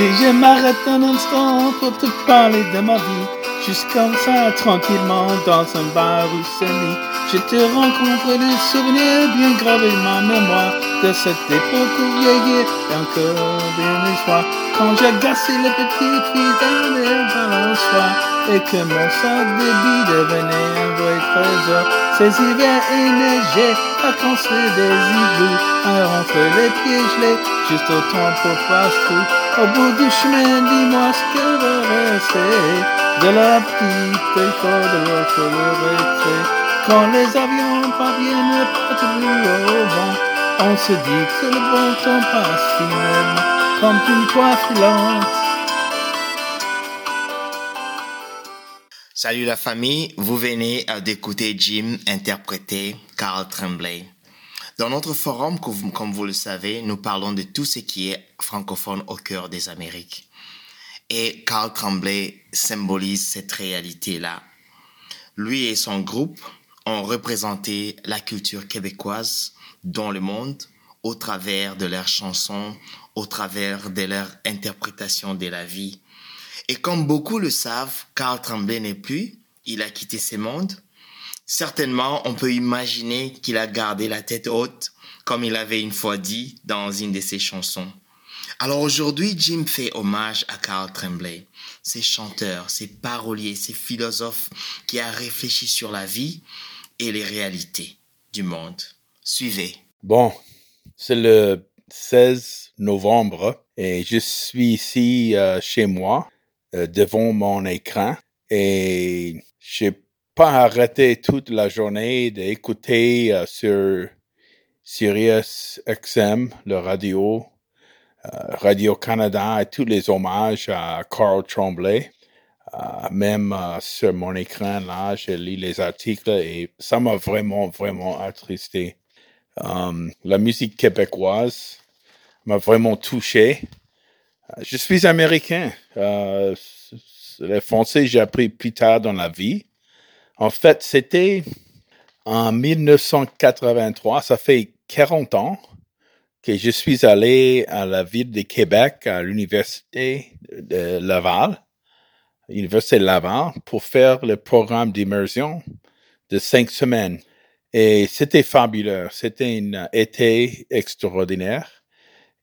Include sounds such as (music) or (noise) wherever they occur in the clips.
Si je m'arrête un instant pour te parler de ma vie, juste comme ça, tranquillement, dans un bar ou semi, je te rencontre des souvenirs bien gravés ma mémoire de cette époque où vieillir et encore bien espoir. Quand j'agaçais les petites filles dans les balançoires et que mon sac de billes devenait un vrai trésor. Ces hivers enneigés à construire des igloos, à rentrer les pieds gelés, juste au temps pour fast food. Au bout du chemin, dis-moi ce que va rester de la petite école de récré. Quand les avions parviennent pas toujours au vent, on se dit que le bon temps passe finalement comme une coiffe lente. Salut la famille, vous venez euh, d'écouter Jim interpréter Carl Tremblay. Dans notre forum, comme vous le savez, nous parlons de tout ce qui est francophone au cœur des Amériques. Et Carl Tremblay symbolise cette réalité-là. Lui et son groupe ont représenté la culture québécoise dans le monde au travers de leurs chansons, au travers de leur interprétation de la vie. Et comme beaucoup le savent, Carl Tremblay n'est plus, il a quitté ce monde. Certainement, on peut imaginer qu'il a gardé la tête haute, comme il avait une fois dit dans une de ses chansons. Alors aujourd'hui, Jim fait hommage à Carl Tremblay, ces chanteurs, ces paroliers, ces philosophes qui a réfléchi sur la vie et les réalités du monde. Suivez. Bon, c'est le 16 novembre et je suis ici euh, chez moi euh, devant mon écran et j'ai pas arrêté toute la journée d'écouter euh, sur Sirius XM, le radio, euh, Radio Canada et tous les hommages à Carl Tremblay. Euh, même sur mon écran, là, je lis les articles et ça m'a vraiment, vraiment attristé. La musique québécoise m'a vraiment touché. Je suis américain. Euh, c- c- le français, j'ai appris plus tard dans la vie. En fait, c'était en 1983, ça fait 40 ans que je suis allé à la ville de Québec, à l'université de Laval, l'université de Laval, pour faire le programme d'immersion de cinq semaines. Et c'était fabuleux. C'était un été extraordinaire.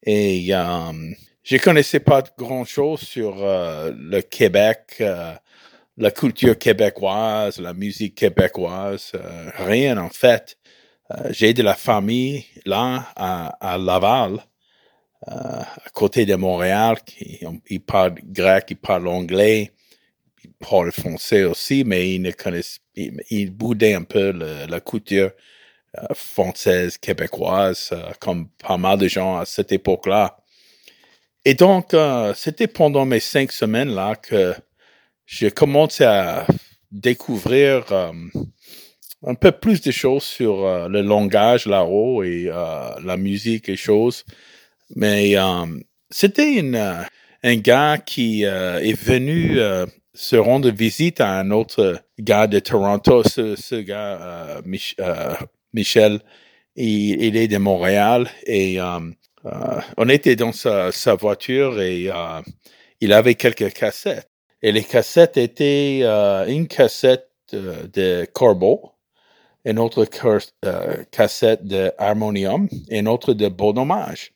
Et euh, je connaissais pas grand chose sur euh, le Québec, euh, la culture québécoise, la musique québécoise, euh, rien en fait. Euh, J'ai de la famille là à, à Laval, euh, à côté de Montréal, qui ils parlent grec, ils parlent anglais, ils parlent français aussi, mais ils ne connaissent, ils, ils boudaient un peu la culture euh, française, québécoise, euh, comme pas mal de gens à cette époque-là. Et donc, euh, c'était pendant mes cinq semaines là que j'ai commencé à découvrir euh, un peu plus de choses sur euh, le langage là-haut et euh, la musique et choses. Mais euh, c'était euh, un gars qui est venu se rendre visite à un autre gars de Toronto. Ce, ce gars, Mich- Michel, il, il est de Montréal et euh, on était dans sa, sa voiture et euh, il avait quelques cassettes. Et les cassettes étaient euh, une cassette euh, de Corbeau, une autre euh, cassette de Harmonium et une autre de Bon Hommage.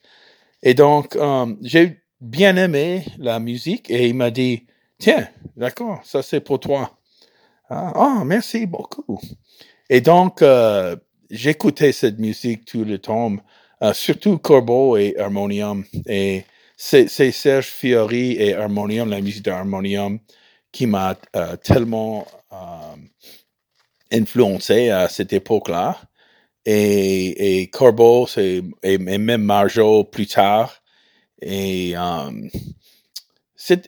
Et donc, euh, j'ai bien aimé la musique et il m'a dit, tiens, d'accord, ça c'est pour toi. Ah, oh, merci beaucoup. Et donc, j'écoutais cette musique tout le temps, surtout Corbeau et Harmonium. Et c'est Serge Fiori et Harmonium, la musique d'Harmonium, qui m'a euh, tellement influencé à cette époque-là. Et, et Corbeau, et, et, même Marjo plus tard. Et,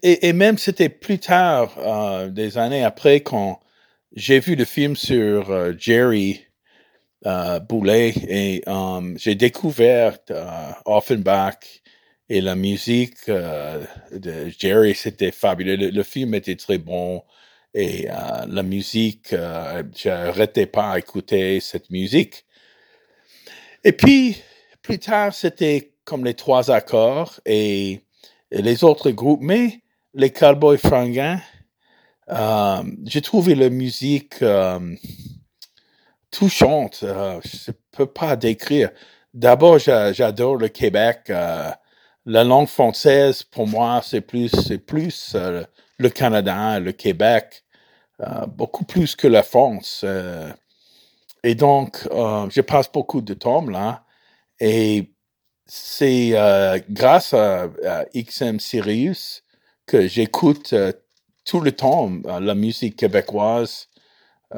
et, et, même c'était plus tard, des années après, quand j'ai vu le film sur euh, Jerry euh, Boulet et j'ai découvert euh, Offenbach et la musique euh, de Jerry, c'était fabuleux. Le, film était très bon et la musique, je n'arrêtais pas à écouter cette musique. Et puis, plus tard, c'était comme les trois accords et, les autres groupes, mais les Cowboys Fringants, euh, j'ai trouvé la musique euh, touchante. Euh, je ne peux pas décrire. D'abord, j'adore le Québec. La langue française, pour moi, c'est plus, c'est plus le Canada, le Québec, beaucoup plus que la France. et donc, je passe beaucoup de temps là. Et c'est grâce à, à, XM Sirius que j'écoute tout le temps euh, la musique québécoise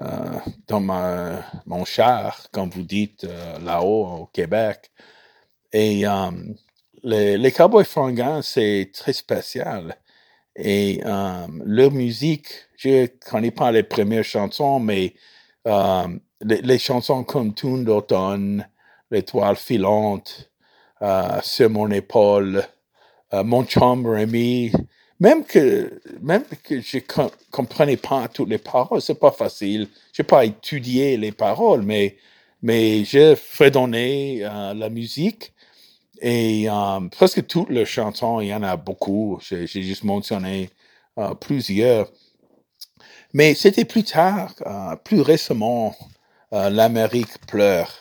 euh, dans ma, mon char, comme vous dites, euh, là-haut au Québec. Et euh, les, les Cowboys Fringants, c'est très spécial. Et euh, leur musique, je connais pas les premières chansons, mais euh, les, les, chansons comme Tune d'automne, L'étoile filante, Sur mon épaule, Mon chum Rémi, même que même que je comprenais pas toutes les paroles, c'est pas facile. J'ai pas étudié les paroles, mais mais j'ai fredonné euh, la musique et euh, presque toutes les chansons, il y en a beaucoup. J'ai juste mentionné euh, plusieurs. Mais c'était plus tard, euh, plus récemment, euh, l'Amérique pleure.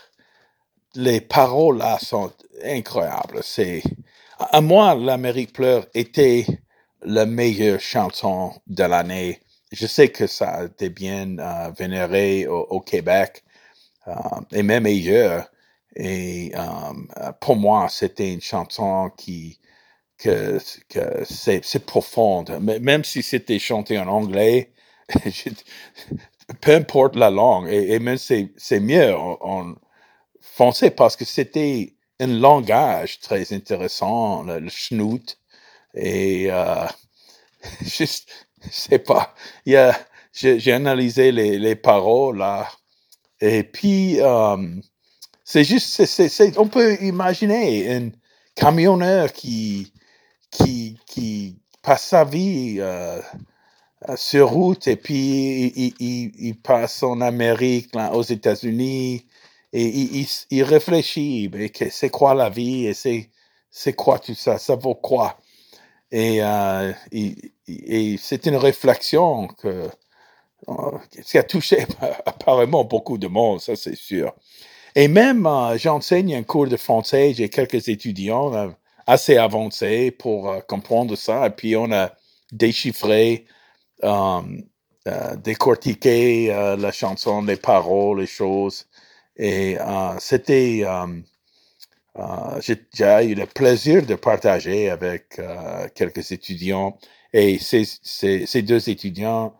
Les paroles là sont incroyables. C'est à moi l'Amérique pleure était la meilleure chanson de l'année. Je sais que ça a été bien euh, vénéré au, au Québec euh, et même ailleurs. Et euh, pour moi, c'était une chanson qui que, que c'est, profonde. Même si c'était chanté en anglais, (laughs) peu importe la langue, et, même c'est, c'est mieux en, français parce que c'était un langage très intéressant, le, le et euh, (laughs) juste, je sais pas. J'ai analysé les, les paroles là. Et puis, euh, c'est juste, c'est, c'est, on peut imaginer un camionneur qui, qui, qui passe sa vie euh, sur route et puis il, il, il, passe en Amérique, là, aux États-Unis, et il, il, il réfléchit, mais c'est quoi la vie et c'est, c'est quoi tout ça, ça vaut quoi? Et, euh, et, et c'est une réflexion que, euh, qui a touché (laughs) apparemment beaucoup de monde, ça c'est sûr. Et même, euh, j'enseigne un cours de français, j'ai quelques étudiants euh, assez avancés pour euh, comprendre ça, et puis on a déchiffré, décortiqué la chanson, les paroles, les choses, et c'était j'ai eu le plaisir de partager avec quelques étudiants. Et ces, deux étudiants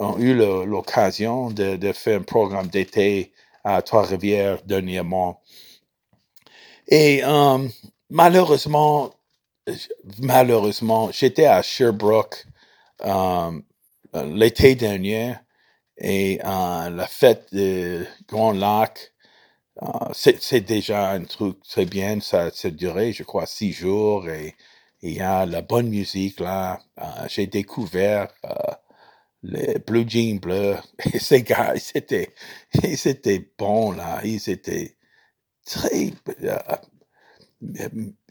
ont eu l'occasion de, faire un programme d'été à Trois-Rivières dernièrement. Et euh, malheureusement, malheureusement, j'étais à Sherbrooke euh, l'été dernier et euh, la fête de Grand Lac Uh, c'est déjà un truc très bien. Ça, ça duré, je crois, six jours et il y a la bonne musique là. J'ai découvert les Blue Jeans bleus (laughs) (laughs) et ces gars, ils étaient, ils étaient bons là. Ils étaient très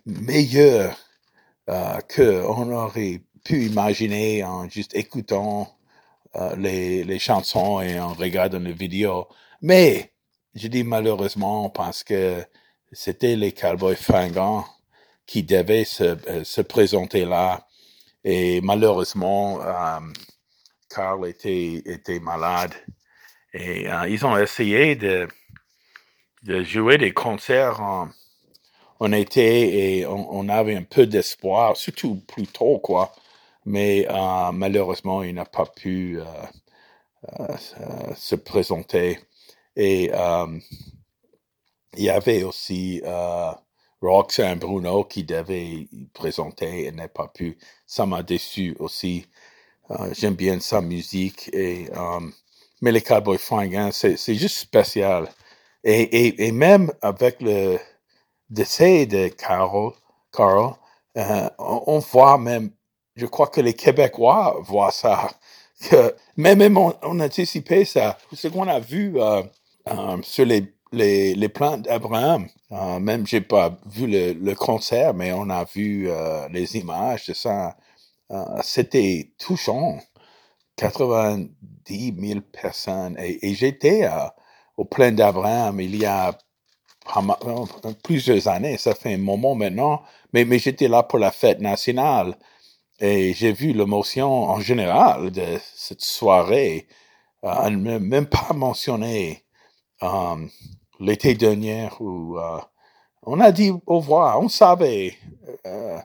meilleurs que on aurait pu imaginer en juste écoutant les, les chansons et en regardant les vidéos. Mais je dis malheureusement parce que c'était les cowboys fringants qui devaient se, euh, se présenter là. Et malheureusement, euh, Carl était, était malade. Et ils ont essayé de, de jouer des concerts en, été et on, avait un peu d'espoir, surtout plus tôt, quoi. Mais malheureusement, il n'a pas pu se présenter. Et il y avait aussi euh, Roxanne Bruno qui devait présenter et n'a pas pu. Ça m'a déçu aussi. Euh, j'aime bien sa musique. Et, euh, mais les Cowboys Fringants, c'est, c'est juste spécial. Et, et, et, même avec le décès de Carl, Carl euh, on, voit même, je crois que les Québécois voient ça. (laughs) Que, même, même on, anticipait ça. Ce qu'on a vu euh, sur les les, les plans d'Abraham. Même j'ai pas vu le, le, concert, mais on a vu les images de ça. Euh, C'était touchant. 90 000 personnes. Et, et j'étais au plein d'Abraham il y a plusieurs années. Ça fait un moment maintenant. Mais, mais j'étais là pour la fête nationale. Et j'ai vu l'émotion en général de cette soirée. Euh, même (laughs) pas mentionné euh, l'été dernier où euh, on a dit au revoir. On savait euh,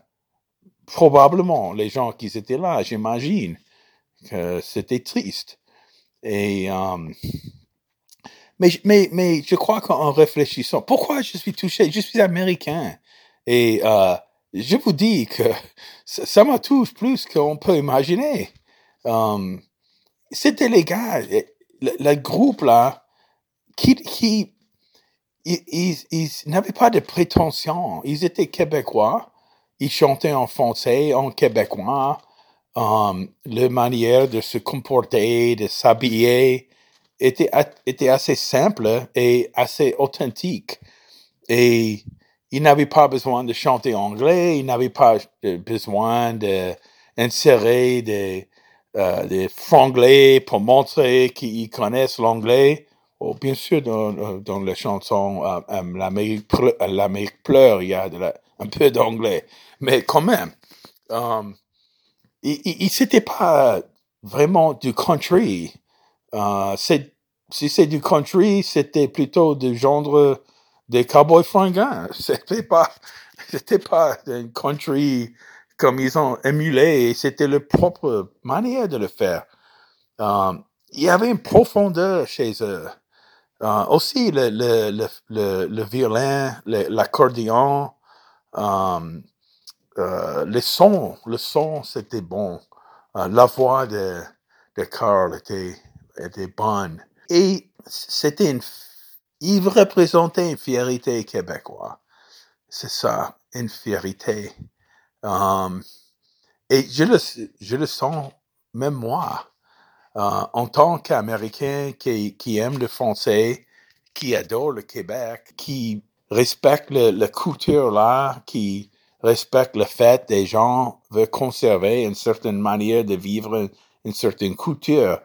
probablement les gens qui étaient là, j'imagine que c'était triste. Et euh, mais, mais, mais je crois qu'en réfléchissant, pourquoi je suis touché? Je suis américain. Et euh, je vous dis que ça me touche plus qu'on peut imaginer. C'était les gars, le, groupe là, qui, qui ils, ils, n'avaient pas de prétention. Ils étaient québécois. Ils chantaient en français, en québécois. Um, leur manière de se comporter, de s'habiller était, assez simple et assez authentique. Et ils n'avaient pas besoin de chanter anglais, ils n'avaient pas besoin d'insérer des, euh, des franglais pour montrer qu'ils connaissent l'anglais. Oh, bien sûr, dans, dans euh, euh, l'Amérique, l'Amérique pleure, il y a de la, un peu d'anglais. Mais quand même, um, il, c'était pas vraiment du country. Euh, c'est, si c'est du country, c'était plutôt du genre des cowboys fringants. (laughs) C'était pas, c'était pas un country comme ils ont émulé. C'était leur propre manière de le faire. Um, il y avait une profondeur chez eux. Uh, aussi le, le, le violin, l'accordéon, um, uh, le son, le son c'était bon. Uh, la voix de, de Carl était, était bonne. Et c'était une, il représentait une fierté québécoise. C'est ça, une fierté. Et je le, je le sens même moi. Euh, en tant qu'Américain qui, qui aime le français, qui adore le Québec, qui respecte le, la culture là, qui respecte le fait des gens veulent conserver une certaine manière de vivre, une, certaine culture.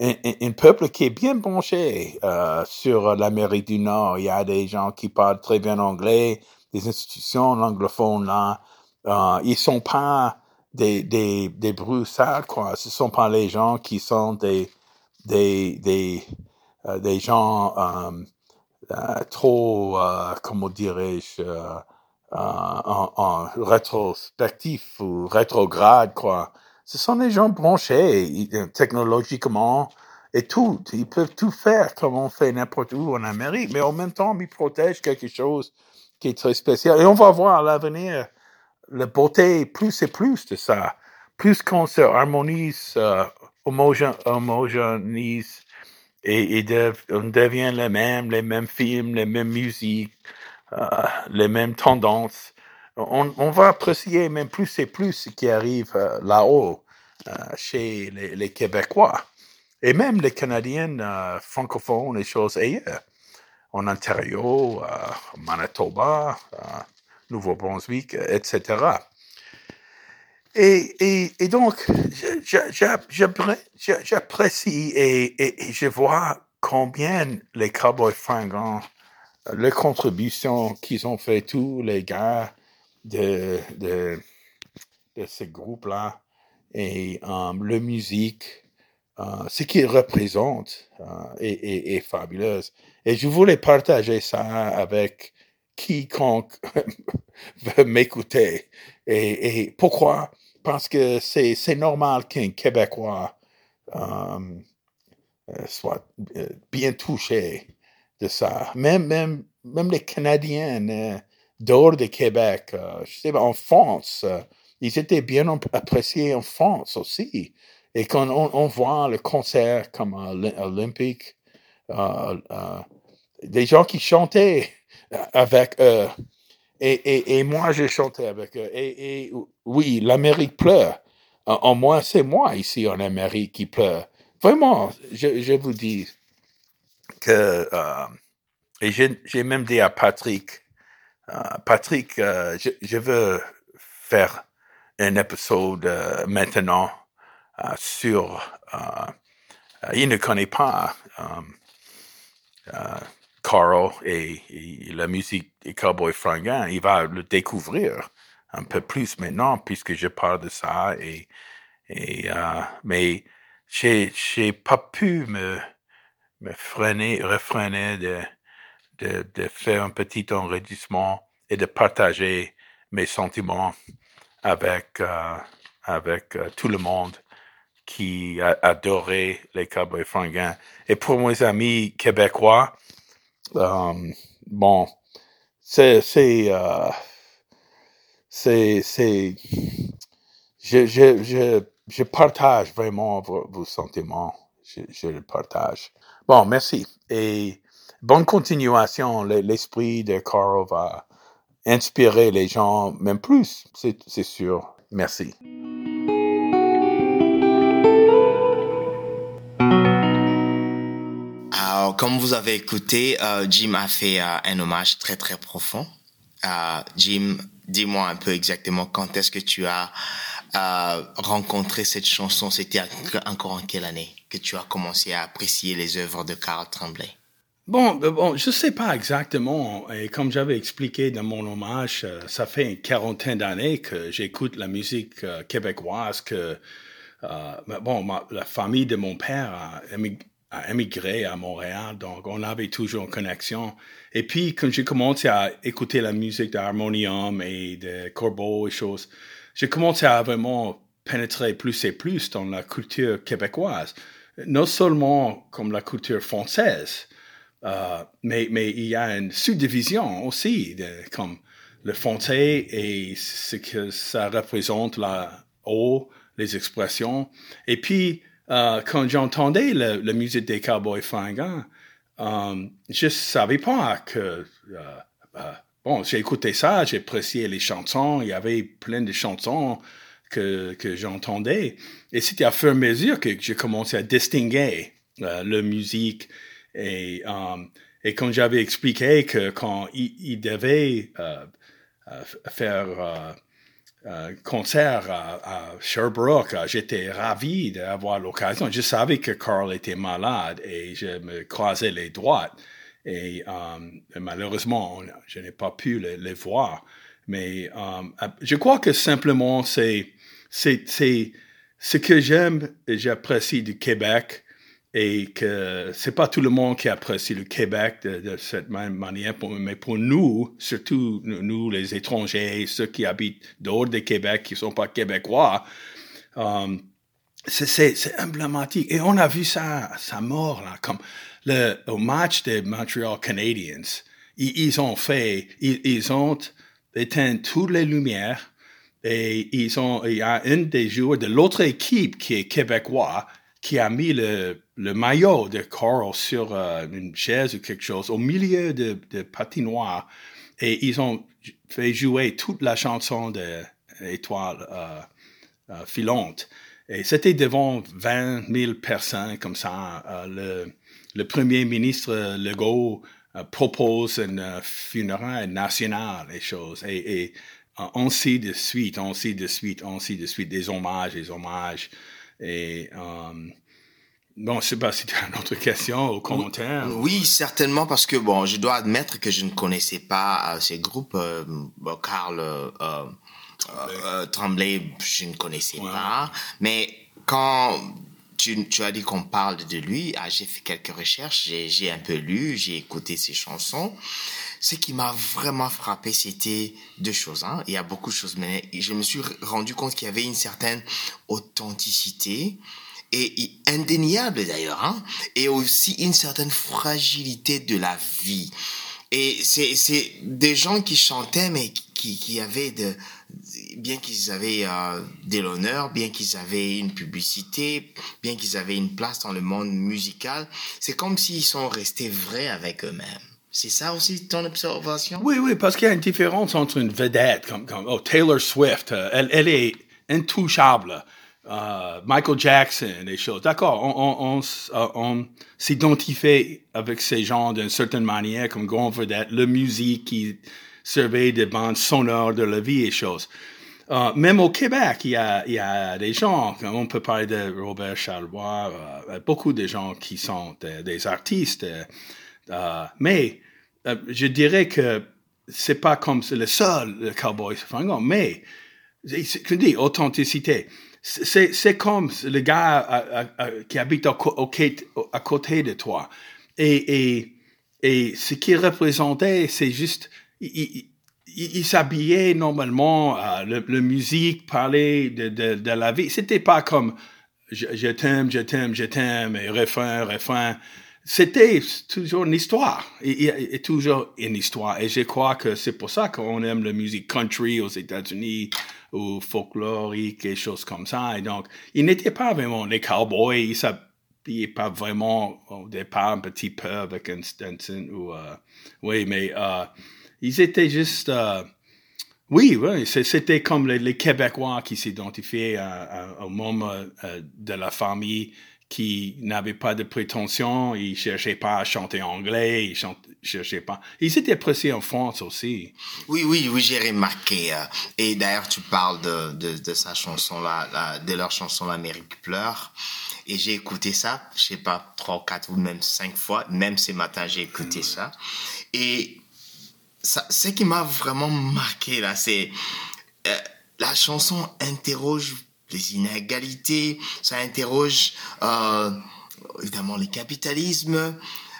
Un, un, peuple qui est bien penché euh, sur l'Amérique du Nord. Il y a des gens qui parlent très bien anglais, des institutions anglophones là. Euh, ils sont pas des, des, des broussards, quoi. Ce sont pas les gens qui sont des, des, des, euh, des gens euh, trop, euh, comment dirais-je, euh, en, en, rétrospectif ou rétrograde, quoi. Ce sont des gens branchés technologiquement et tout. Ils peuvent tout faire comme on fait n'importe où en Amérique, mais en même temps, ils protègent quelque chose qui est très spécial. Et on va voir à l'avenir la beauté plus et plus de ça. Plus qu'on se harmonise, euh, homogénise, et, et de, on devient les mêmes, les mêmes films, les mêmes musiques, euh, les mêmes tendances. On, on, va apprécier même plus et plus ce qui arrive euh, là-haut euh, chez les, les, Québécois et même les Canadiens euh, francophones et choses ailleurs, en Ontario, Manitoba, Nouveau-Brunswick, etc. Et, et, et donc, j'apprécie et, je vois combien les Cowboys fringants, les contributions qu'ils ont fait tous les gars de, de, ce groupe-là, et um, la musique, euh, ce qu'il représente euh, est, est, fabuleuse. Et je voulais partager ça avec quiconque (laughs) veut m'écouter. Et, pourquoi? Parce que c'est, normal qu'un Québécois euh, soit bien touché de ça. Même, même, même les Canadiens dehors de Québec, je sais pas, en France, ils étaient bien appréciés en France aussi. Et quand on, voit le concert comme olympique, euh, euh, des gens qui chantaient avec eux. Et, moi, j'ai chanté avec eux. Et, oui, l'Amérique pleure. En moins, c'est moi ici en Amérique qui pleure. Vraiment, je, vous dis que, euh, et j'ai même dit à Patrick, Patrick, je, je, veux faire un épisode maintenant euh, sur... Euh, euh, il ne connaît pas Carl et, la musique des Cowboys Fringants. Il va le découvrir un peu plus maintenant puisque je parle de ça. Et, et mais j'ai j'ai pas pu me me freiner, refreiner de, de, de faire un petit enregistrement et de partager mes sentiments avec avec tout le monde qui a adoré les Cowboys fringants. Et pour mes amis québécois, euh, bon, c'est, c'est, euh, c'est, c'est, je, je, je, je partage vraiment vos, sentiments. Je, le partage. Bon, merci. Et bonne continuation. L'esprit de Carl va inspirer les gens, même plus, c'est sûr. Merci. Comme vous avez écouté, euh, Jim a fait euh, un hommage très très profond. Euh, Jim, dis-moi un peu exactement quand est-ce que tu as rencontré cette chanson? C'était encore en quelle année que tu as commencé à apprécier les œuvres de Carl Tremblay? Bon, bon, je sais pas exactement. Et comme j'avais expliqué dans mon hommage, ça fait une quarantaine d'années que j'écoute la musique québécoise. Que bon, la famille de mon père a a émigré à Montréal, donc on avait toujours une connexion. Et puis, quand j'ai commencé à écouter la musique d'harmonium et de corbeau et choses, j'ai commencé à vraiment pénétrer plus et plus dans la culture québécoise. Non seulement comme la culture française, euh, mais, mais il y a une subdivision aussi, de, comme le français et ce que ça représente, la haut, les expressions. Et puis, euh, quand j'entendais la, musique des Cowboys fringants, euh, je savais pas que euh, euh, bon, j'ai écouté ça, j'ai apprécié les chansons, il y avait plein de chansons que, que j'entendais. Et c'était à fur et à mesure que j'ai commencé à distinguer euh, la musique. Et, et quand j'avais expliqué que quand il, il devait faire euh, concert à, Sherbrooke, euh, j'étais ravi d'avoir l'occasion. Je savais que Carl était malade et je me croisais les doigts. Et euh, malheureusement, je n'ai pas pu les, voir. Mais je crois que simplement, c'est, c'est, c'est ce que j'aime et j'apprécie du Québec et que c'est pas tout le monde qui apprécie le Québec de, cette même manière, mais pour nous, surtout nous les étrangers, ceux qui habitent dehors du Québec, qui sont pas québécois, euh, c'est emblématique. Et on a vu ça, ça mort là, comme le au match des Montreal Canadiens, ils, ont fait, ils, ils ont éteint toutes les lumières et ils ont, il y a un des joueurs de l'autre équipe qui est québécois qui a mis le, le maillot de Carl sur euh, une chaise ou quelque chose au milieu de, de patinoire et ils ont fait jouer toute la chanson de Étoile euh, euh, filante. Et c'était devant 20 000 personnes comme ça. Euh, le, le premier ministre Legault propose une funéraire nationale et choses. Et, et sait de suite, sait de suite, sait de suite des hommages, des hommages. Et euh, bon, je sais pas si tu as une autre question ou commentaire. Oui, certainement, parce que bon, je dois admettre que je ne connaissais pas euh, ces groupes. Euh, Carl euh, euh, Tremblay, je ne connaissais pas. Mais quand tu, tu as dit qu'on parle de lui. Ah, j'ai fait quelques recherches, j'ai un peu lu, j'ai écouté ses chansons. Ce qui m'a vraiment frappé, c'était deux choses. Hein. Il y a beaucoup de choses, mais je me suis rendu compte qu'il y avait une certaine authenticité et indéniable d'ailleurs, hein, et aussi une certaine fragilité de la vie. Et c'est c'est des gens qui chantaient mais qui qui avaient de bien qu'ils avaient euh, de l'honneur, bien qu'ils avaient une publicité, bien qu'ils avaient une place dans le monde musical, c'est comme s'ils sont restés vrais avec eux-mêmes. C'est ça aussi ton observation? Oui, oui, parce qu'il y a une différence entre une vedette comme, comme oh, Taylor Swift, euh, elle, elle est intouchable. Uh, Michael Jackson, des choses. D'accord, on, on, on, on s'identifie avec ces gens d'une certaine manière comme grand vedette, la musique qui servait de bandes sonores de la vie et choses. Même au Québec, il y, a, y a des gens, on peut parler de Robert Charlois, beaucoup de gens qui sont des artistes, uh, mais je dirais que c'est pas comme le seul le cowboy mais c'est que dit authenticité c'est, comme le gars qui habite à, côté de toi. Et, et, et ce qu'il représentait, c'est juste, il, il, s'habillait normalement, euh, le, musique parlait de, la vie. C'était pas comme je, t'aime, je t'aime, je t'aime, et refrain, refrain. C'était toujours une histoire, et, et, et, toujours une histoire. Et je crois que c'est pour ça qu'on aime la musique country aux États-Unis, ou folklorique, quelque chose comme ça. Et donc, ils n'étaient pas vraiment les cowboys, ils s'habillaient pas vraiment au départ un petit peu avec un Stenson ou, euh, oui, mais euh, ils étaient juste, euh, oui, oui, c'était comme les, les, Québécois qui s'identifiaient au moment de la famille qui n'avaient pas de prétention, ils cherchaient pas à chanter anglais, ils chantaient, cherchaient pas. Ils étaient appréciés en France aussi. Oui, oui, oui, j'ai remarqué. Euh, et d'ailleurs, tu parles de, de, de sa chanson là, de leur chanson L'Amérique pleure. Et j'ai écouté ça, je sais pas, trois, quatre ou même cinq fois. Même ce matin, j'ai écouté mmh. ça. Et ça, ce qui m'a vraiment marqué là, c'est euh, la chanson interroge les inégalités, ça interroge euh, évidemment le capitalisme,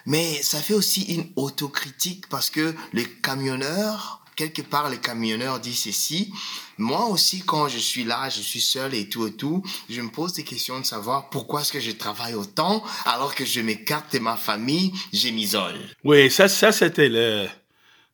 mais ça fait aussi une autocritique parce que les camionneurs, quelque part les camionneurs disent ceci, moi aussi quand je suis là, je suis seul et tout et tout, je me pose des questions de savoir pourquoi est-ce que je travaille autant alors que je m'écarte de ma famille, je m'isole. Oui, ça, ça c'était le,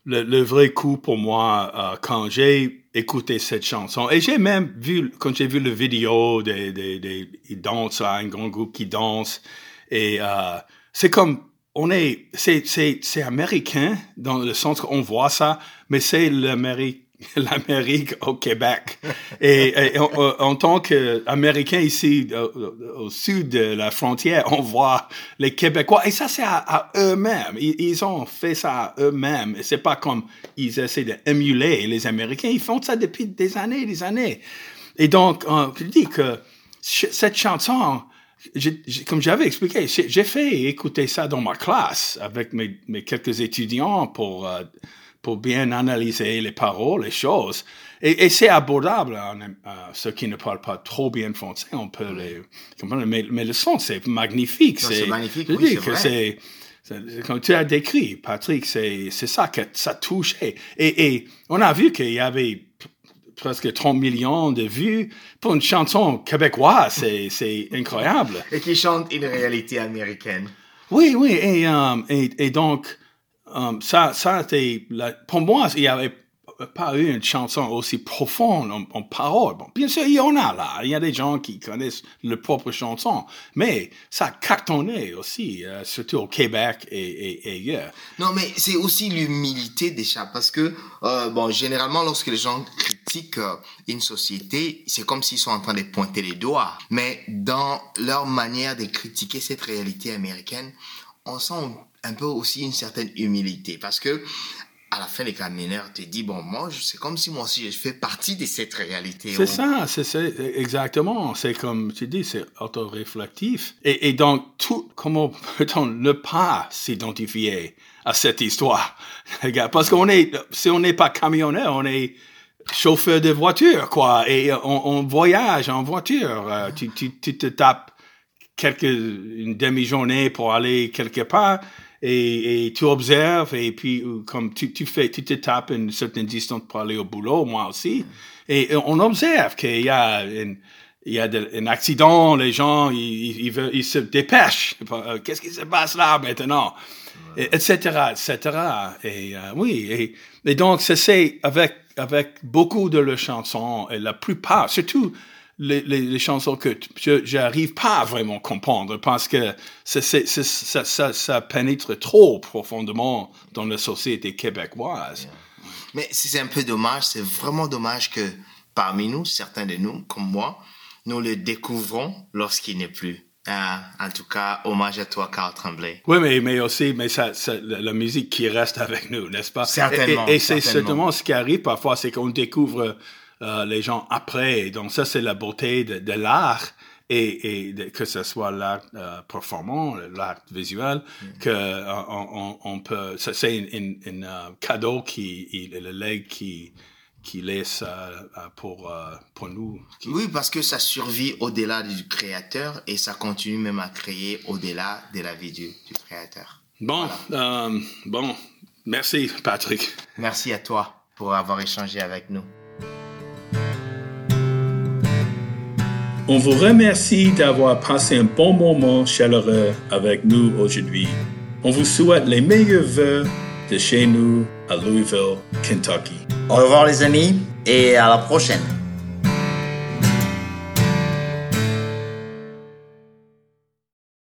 le, le, vrai coup pour moi euh, quand j'ai écouté cette chanson. Et j'ai même vu, quand j'ai vu le vidéo des, des, des ils dansent, un grand groupe qui danse. Et euh, c'est comme, on est, c'est, c'est, c'est américain dans le sens qu'on voit ça, mais c'est l'Amérique (laughs) l'Amérique au Québec. Et, et en, en, tant qu'Américain ici au, au, sud de la frontière, on voit les Québécois et ça c'est à, eux-mêmes. Ils, ont fait ça à eux-mêmes. C'est pas comme ils essaient d'émuler les Américains. Ils font ça depuis des années, des années. Et donc, je dis que cette chanson, comme j'avais expliqué, j'ai fait écouter ça dans ma classe avec mes, quelques étudiants pour euh, pour bien analyser les paroles, les choses. Et, et c'est abordable à, ceux qui ne parlent pas trop bien français, on peut les comprendre. Mais, mais le son, c'est magnifique. C'est magnifique, oui, que c'est comme tu as décrit, Patrick, c'est ça que ça touche. Et, et on a vu qu'il y avait presque 30 millions de vues pour une chanson québécoise. C'est incroyable. Et qui chante une réalité américaine. Oui, oui. Et, et, et donc, Um, ça, ça c'était, pour moi, il n'y avait pas eu une chanson aussi profonde en, en parole. Bon, bien sûr, il y en a là. Il y a des gens qui connaissent leur propre chanson. Mais ça a cartonné aussi, euh, surtout au Québec et, et, et ailleurs. Non, mais c'est aussi l'humilité des chats. Parce que, euh, bon, généralement, lorsque les gens critiquent euh, une société, c'est comme s'ils sont en train de pointer les doigts. Mais dans leur manière de critiquer cette réalité américaine, on sent un peu aussi une certaine humilité parce que à la fin, les camionneurs te disent, bon, moi, c'est comme si moi aussi, je fais partie de cette réalité. C'est ça, c'est exactement. C'est comme tu dis, c'est auto-réflectif. Et, et, donc, tout, comment peut-on ne pas s'identifier à cette histoire? (laughs) Parce qu'on est, si on n'est pas camionneur, on est chauffeur de voiture, quoi. Et on, on voyage en voiture. Euh, tu, tu, tu te tapes quelques, une demi-journée pour aller quelque part et, et tu observes et puis euh, comme tu, tu fais, tu te tapes une certaine distance pour aller au boulot, moi aussi. Et, on observe qu'il y a une, il y a un accident, les gens, ils, ils, ils se dépêchent. Euh, qu'est-ce qui se passe là maintenant? etc., etc. Et euh, oui, et, et donc c'est avec avec beaucoup de leurs chansons et la plupart, surtout les, les, les chansons que je j'arrive pas à vraiment comprendre parce que ça, ça, ça pénètre trop profondément dans la société québécoise. Mais c'est un peu dommage, c'est vraiment dommage que parmi nous, certains de nous, comme moi, nous le découvrons lorsqu'il n'est plus. Ah, en tout cas, hommage à toi, Carl Tremblay. Oui, mais, mais aussi, mais ça, ça, la musique qui reste avec nous, n'est-ce pas? Certainement. Et, et c'est certainement ce qui arrive parfois, c'est qu'on découvre euh, les gens après. Donc ça, c'est la beauté de, de l'art. Et, et que ce soit l'art euh, performant, l'art visuel, mm. que euh, on, on, peut, c'est un cadeau qui, il, le leg qui, qui laisse pour, pour nous. Oui, parce que ça survit au-delà du créateur et ça continue même à créer au-delà de la vie du, du créateur. Bon, euh, bon, merci Patrick. Merci à toi pour avoir échangé avec nous. On vous remercie d'avoir passé un bon moment chaleureux avec nous aujourd'hui. On vous souhaite les meilleurs vœux de chez nous à Louisville, Kentucky. Au revoir les amis et à la prochaine.